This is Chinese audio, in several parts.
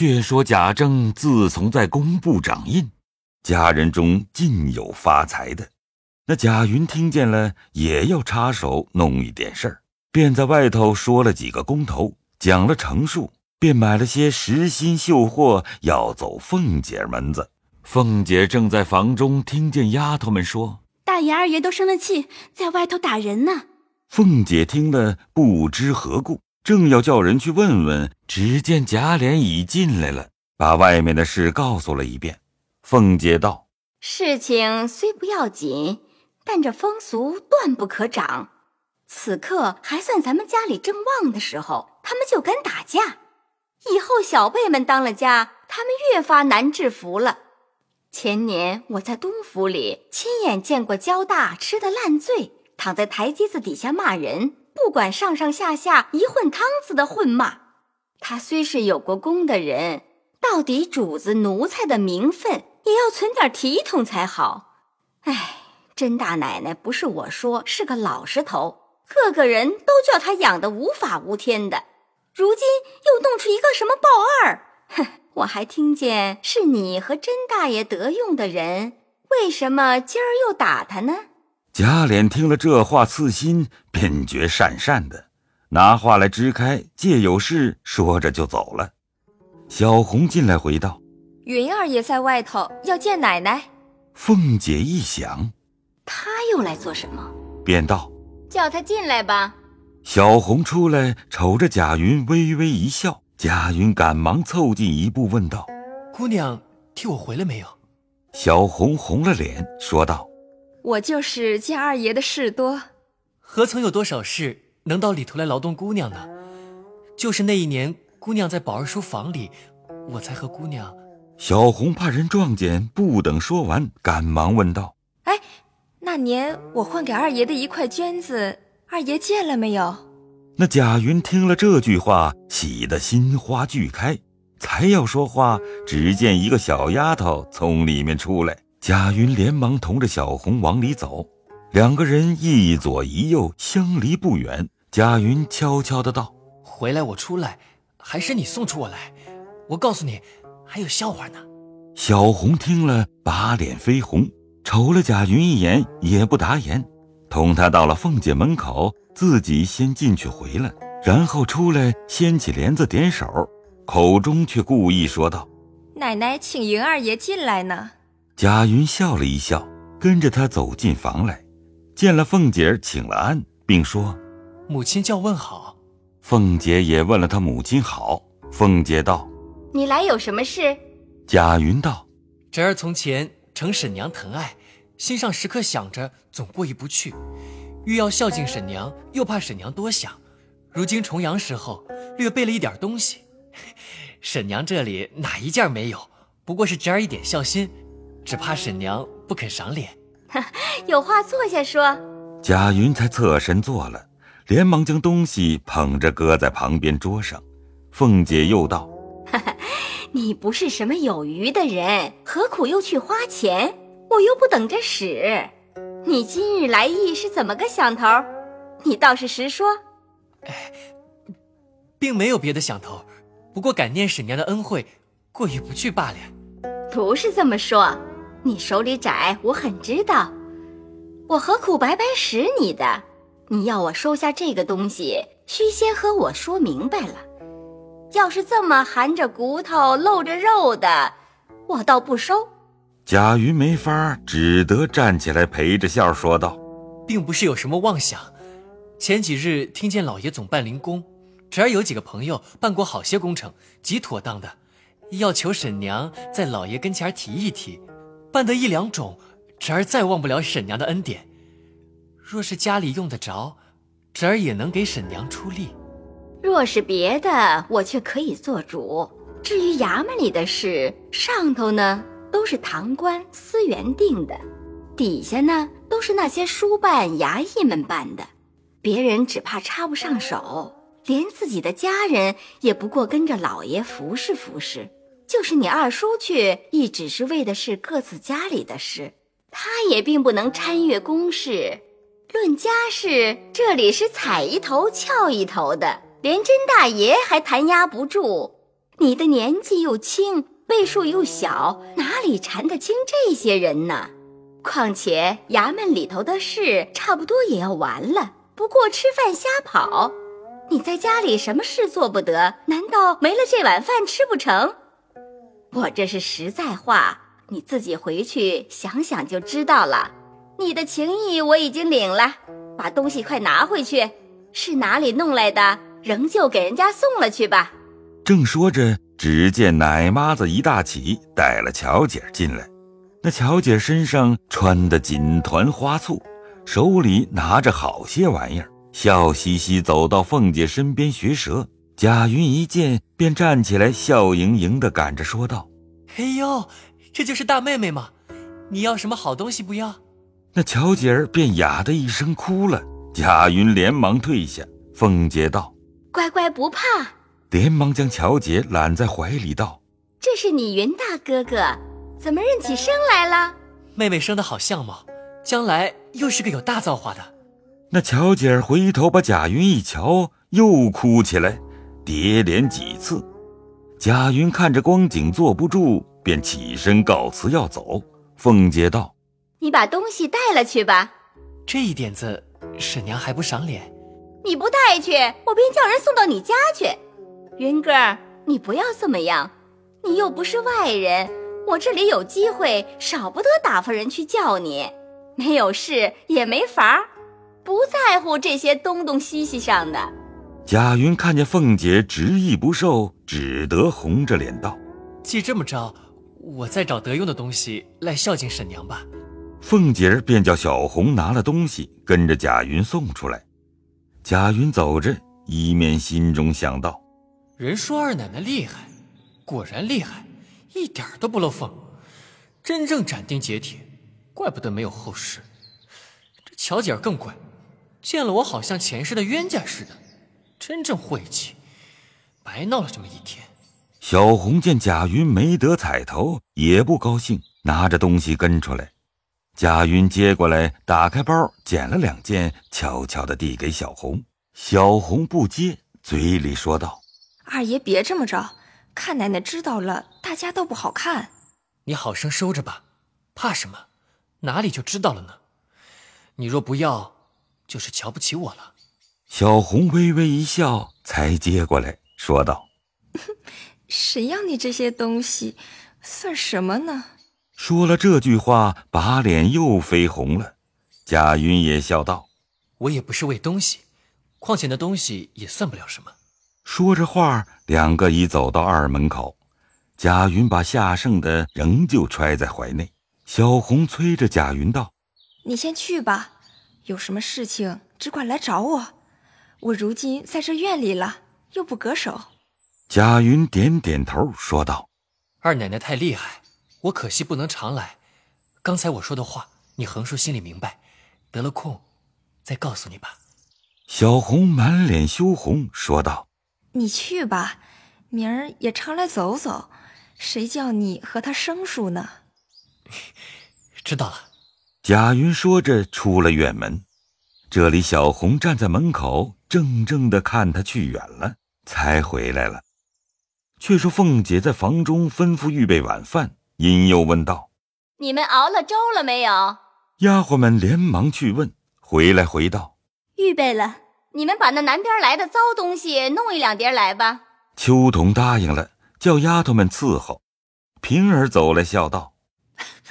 却说贾政自从在工部掌印，家人中尽有发财的。那贾云听见了，也要插手弄一点事儿，便在外头说了几个工头，讲了成数，便买了些实心绣货，要走凤姐门子。凤姐正在房中，听见丫头们说：“大爷二爷都生了气，在外头打人呢。”凤姐听了，不知何故，正要叫人去问问，只见贾琏已进来了，把外面的事告诉了一遍。凤姐道：“事情虽不要紧。”但这风俗断不可长。此刻还算咱们家里正旺的时候，他们就敢打架。以后小辈们当了家，他们越发难制服了。前年我在东府里亲眼见过焦大吃得烂醉，躺在台阶子底下骂人，不管上上下下一混汤子的混骂。他虽是有过功的人，到底主子奴才的名分也要存点体统才好。唉。甄大奶奶不是我说，是个老实头，个个人都叫他养得无法无天的。如今又弄出一个什么鲍二，哼！我还听见是你和甄大爷得用的人，为什么今儿又打他呢？贾琏听了这话刺心，便觉讪讪的，拿话来支开，借有事说着就走了。小红进来回道：“云儿也在外头要见奶奶。”凤姐一想。他又来做什么？便道：“叫他进来吧。”小红出来，瞅着贾云，微微一笑。贾云赶忙凑近一步，问道：“姑娘替我回来没有？”小红红了脸，说道：“我就是见二爷的事多，何曾有多少事能到里头来劳动姑娘呢？就是那一年，姑娘在宝二叔房里，我才和姑娘……”小红怕人撞见，不等说完，赶忙问道：“哎。”那年我换给二爷的一块绢子，二爷见了没有？那贾云听了这句话，喜得心花俱开，才要说话，只见一个小丫头从里面出来。贾云连忙同着小红往里走，两个人一左一右，相离不远。贾云悄悄的道：“回来我出来，还是你送出我来？我告诉你，还有笑话呢。”小红听了，把脸绯红。瞅了贾云一眼，也不答言，同他到了凤姐门口，自己先进去回来，然后出来掀起帘子点手，口中却故意说道：“奶奶请云二爷进来呢。”贾云笑了一笑，跟着他走进房来，见了凤姐，请了安，并说：“母亲叫问好。”凤姐也问了他母亲好。凤姐道：“你来有什么事？”贾云道：“侄儿从前承婶娘疼爱。”心上时刻想着，总过意不去，欲要孝敬婶娘，又怕婶娘多想。如今重阳时候，略备了一点东西，婶娘这里哪一件没有？不过是侄儿一点孝心，只怕沈娘不肯赏脸。有话坐下说。贾云才侧身坐了，连忙将东西捧着搁在旁边桌上。凤姐又道：“ 你不是什么有余的人，何苦又去花钱？”我又不等着使，你今日来意是怎么个想头？你倒是实说。哎，并没有别的想头，不过感念沈娘的恩惠，过意不去罢了。不是这么说，你手里窄，我很知道。我何苦白白使你的？你要我收下这个东西，须先和我说明白了。要是这么含着骨头露着肉的，我倒不收。贾云没法，只得站起来陪着笑说道：“并不是有什么妄想。前几日听见老爷总办灵工，侄儿有几个朋友办过好些工程，极妥当的，要求婶娘在老爷跟前提一提，办得一两种，侄儿再忘不了沈娘的恩典。若是家里用得着，侄儿也能给沈娘出力。若是别的，我却可以做主。至于衙门里的事，上头呢？”都是堂官司员定的，底下呢都是那些书办衙役们办的，别人只怕插不上手，连自己的家人也不过跟着老爷服侍服侍。就是你二叔去，亦只是为的是各自家里的事，他也并不能参阅公事。论家事，这里是踩一头翘一头的，连甄大爷还弹压不住。你的年纪又轻，辈数又小，哪里缠得清这些人呢？况且衙门里头的事差不多也要完了，不过吃饭瞎跑。你在家里什么事做不得？难道没了这碗饭吃不成？我这是实在话，你自己回去想想就知道了。你的情谊我已经领了，把东西快拿回去。是哪里弄来的？仍旧给人家送了去吧。正说着，只见奶妈子一大起，带了巧姐进来。那巧姐身上穿的锦团花簇，手里拿着好些玩意儿，笑嘻嘻走到凤姐身边学舌。贾云一见，便站起来，笑盈盈的赶着说道：“哎呦，这就是大妹妹吗？你要什么好东西不要？”那乔姐儿便呀的一声哭了。贾云连忙退下。凤姐道：“乖乖不怕。”连忙将乔姐揽在怀里道：“这是你云大哥哥，怎么认起声来了？妹妹生得好相貌，将来又是个有大造化的。”那乔姐儿回头把贾云一瞧，又哭起来。叠连几次，贾云看着光景坐不住，便起身告辞要走。凤姐道：“你把东西带了去吧。”这一点子，婶娘还不赏脸。你不带去，我便叫人送到你家去。云哥，你不要这么样，你又不是外人，我这里有机会，少不得打发人去叫你。没有事也没法不在乎这些东东西西上的。贾云看见凤姐执意不受，只得红着脸道：“既这么着，我再找得用的东西来孝敬婶娘吧。”凤姐儿便叫小红拿了东西，跟着贾云送出来。贾云走着，一面心中想到：“人说二奶奶厉害，果然厉害，一点都不漏风，真正斩钉截铁，怪不得没有后事。这巧姐儿更怪，见了我好像前世的冤家似的。”真正晦气，白闹了这么一天。小红见贾云没得彩头，也不高兴，拿着东西跟出来。贾云接过来，打开包，捡了两件，悄悄地递给小红。小红不接，嘴里说道：“二爷别这么着，看奶奶知道了，大家都不好看。你好生收着吧，怕什么？哪里就知道了呢？你若不要，就是瞧不起我了。”小红微微一笑，才接过来说道：“谁要你这些东西，算什么呢？”说了这句话，把脸又绯红了。贾云也笑道：“我也不是为东西，况且那东西也算不了什么。”说着话，两个已走到二门口。贾云把下剩的仍旧揣在怀内。小红催着贾云道：“你先去吧，有什么事情只管来找我。”我如今在这院里了，又不隔手。贾云点点头，说道：“二奶奶太厉害，我可惜不能常来。刚才我说的话，你横竖心里明白。得了空，再告诉你吧。”小红满脸羞红，说道：“你去吧，明儿也常来走走。谁叫你和他生疏呢？” 知道了。贾云说着，出了院门。这里，小红站在门口，怔怔的看他去远了，才回来了。却说凤姐在房中吩咐预备晚饭，因又问道：“你们熬了粥了没有？”丫鬟们连忙去问，回来回道：“预备了。你们把那南边来的糟东西弄一两碟来吧。”秋桐答应了，叫丫头们伺候。平儿走来笑道：“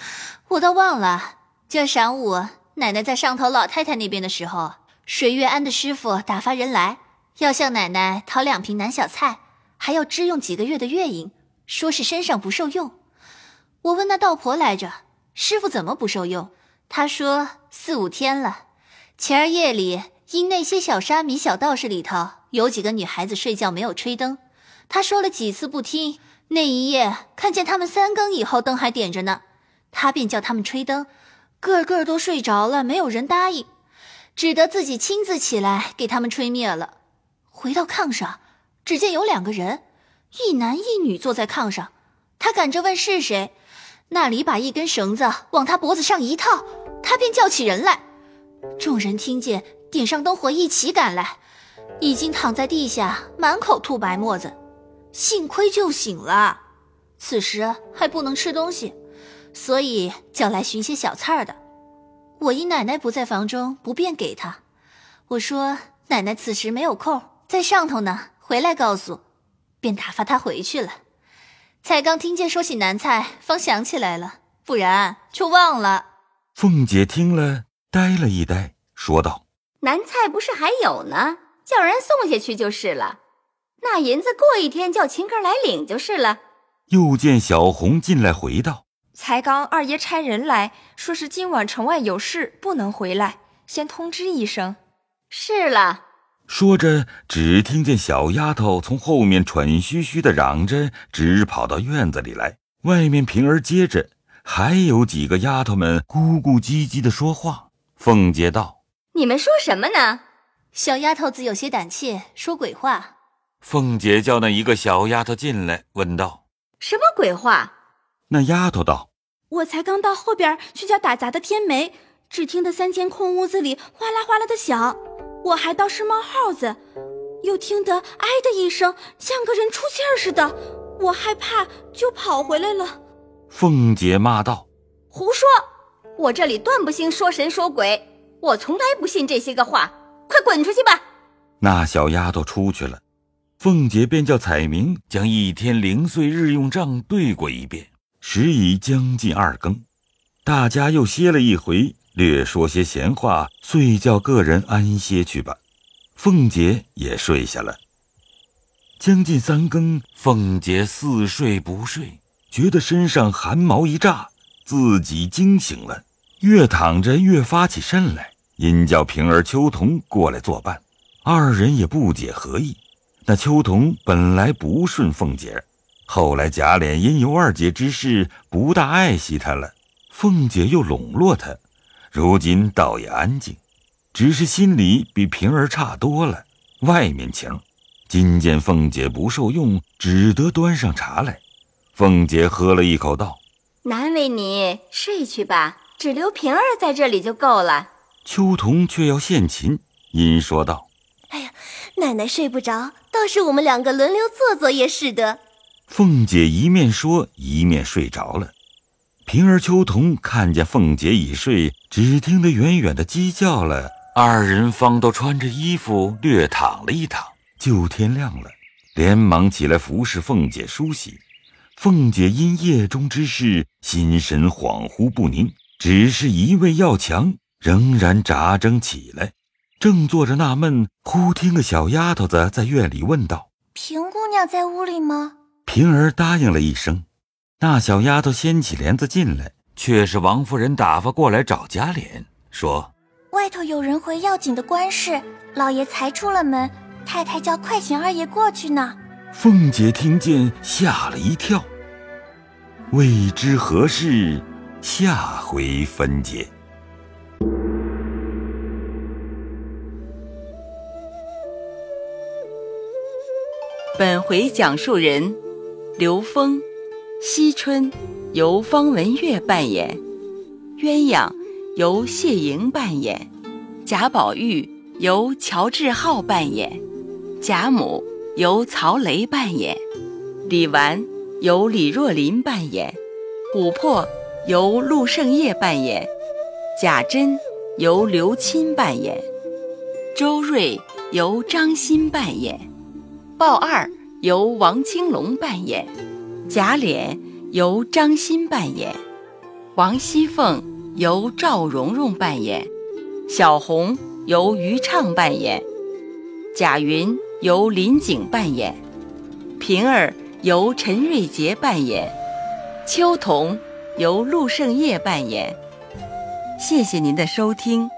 我倒忘了，这晌午。”奶奶在上头老太太那边的时候，水月庵的师傅打发人来，要向奶奶讨两瓶南小菜，还要支用几个月的月银，说是身上不受用。我问那道婆来着，师傅怎么不受用？他说四五天了，前儿夜里因那些小沙弥、小道士里头有几个女孩子睡觉没有吹灯，他说了几次不听，那一夜看见他们三更以后灯还点着呢，他便叫他们吹灯。个个都睡着了，没有人答应，只得自己亲自起来给他们吹灭了。回到炕上，只见有两个人，一男一女坐在炕上。他赶着问是谁，那里把一根绳子往他脖子上一套，他便叫起人来。众人听见，点上灯火，一起赶来，已经躺在地下，满口吐白沫子。幸亏救醒了，此时还不能吃东西，所以叫来寻些小菜的。我因奶奶不在房中，不便给他。我说奶奶此时没有空，在上头呢，回来告诉，便打发他回去了。才刚听见说起南菜，方想起来了，不然就忘了。凤姐听了，呆了一呆，说道：“南菜不是还有呢，叫人送下去就是了。那银子过一天叫秦哥来领就是了。”又见小红进来，回道：“才刚二爷差人来说是今晚城外有事，不能回来，先通知一声。”是了。说着，只听见小丫头从后面喘吁吁的嚷着，直跑到院子里来。外面平儿接着。还有几个丫头们咕咕唧唧的说话。凤姐道：“你们说什么呢？”小丫头子有些胆怯，说鬼话。凤姐叫那一个小丫头进来，问道：“什么鬼话？”那丫头道：“我才刚到后边去叫打杂的天梅，只听得三间空屋子里哗啦哗啦的响，我还倒是冒号子，又听得哎的一声，像个人出气儿似的，我害怕就跑回来了。”凤姐骂道：“胡说！我这里断不兴说神说鬼，我从来不信这些个话。快滚出去吧！”那小丫头出去了，凤姐便叫彩明将一天零碎日用账对过一遍。时已将近二更，大家又歇了一回，略说些闲话，遂叫个人安歇去吧。凤姐也睡下了。将近三更，凤姐似睡不睡。觉得身上寒毛一炸，自己惊醒了，越躺着越发起身来，因叫平儿、秋桐过来作伴。二人也不解何意。那秋桐本来不顺凤姐，后来贾琏因尤二姐之事不大爱惜她了，凤姐又笼络她，如今倒也安静，只是心里比平儿差多了。外面情，今见凤姐不受用，只得端上茶来。凤姐喝了一口，道：“难为你，睡去吧，只留平儿在这里就够了。”秋桐却要献琴，因说道：“哎呀，奶奶睡不着，倒是我们两个轮流坐坐也使得。”凤姐一面说，一面睡着了。平儿、秋桐看见凤姐已睡，只听得远远的鸡叫了，二人方都穿着衣服略躺了一躺，就天亮了，连忙起来服侍凤姐梳洗。凤姐因夜中之事，心神恍惚不宁，只是一味要强，仍然扎针起来，正坐着纳闷，忽听个小丫头子在院里问道：“平姑娘在屋里吗？”平儿答应了一声。那小丫头掀起帘子进来，却是王夫人打发过来找贾琏，说：“外头有人回要紧的官事，老爷才出了门，太太叫快请二爷过去呢。”凤姐听见，吓了一跳。未知何事，下回分解。本回讲述人：刘峰、惜春由方文月扮演，鸳鸯由谢莹扮演，贾宝玉由乔志浩扮演，贾母。由曹雷扮演，李纨由李若琳扮演，琥珀由陆胜业扮演，贾珍由刘钦扮演，周瑞由张欣扮演，鲍二由王青龙扮演，贾琏由张欣扮演，王熙凤由赵蓉蓉扮演，小红由于畅扮演，贾云。由林景扮演，平儿由陈瑞杰扮演，秋桐由陆胜业扮演。谢谢您的收听。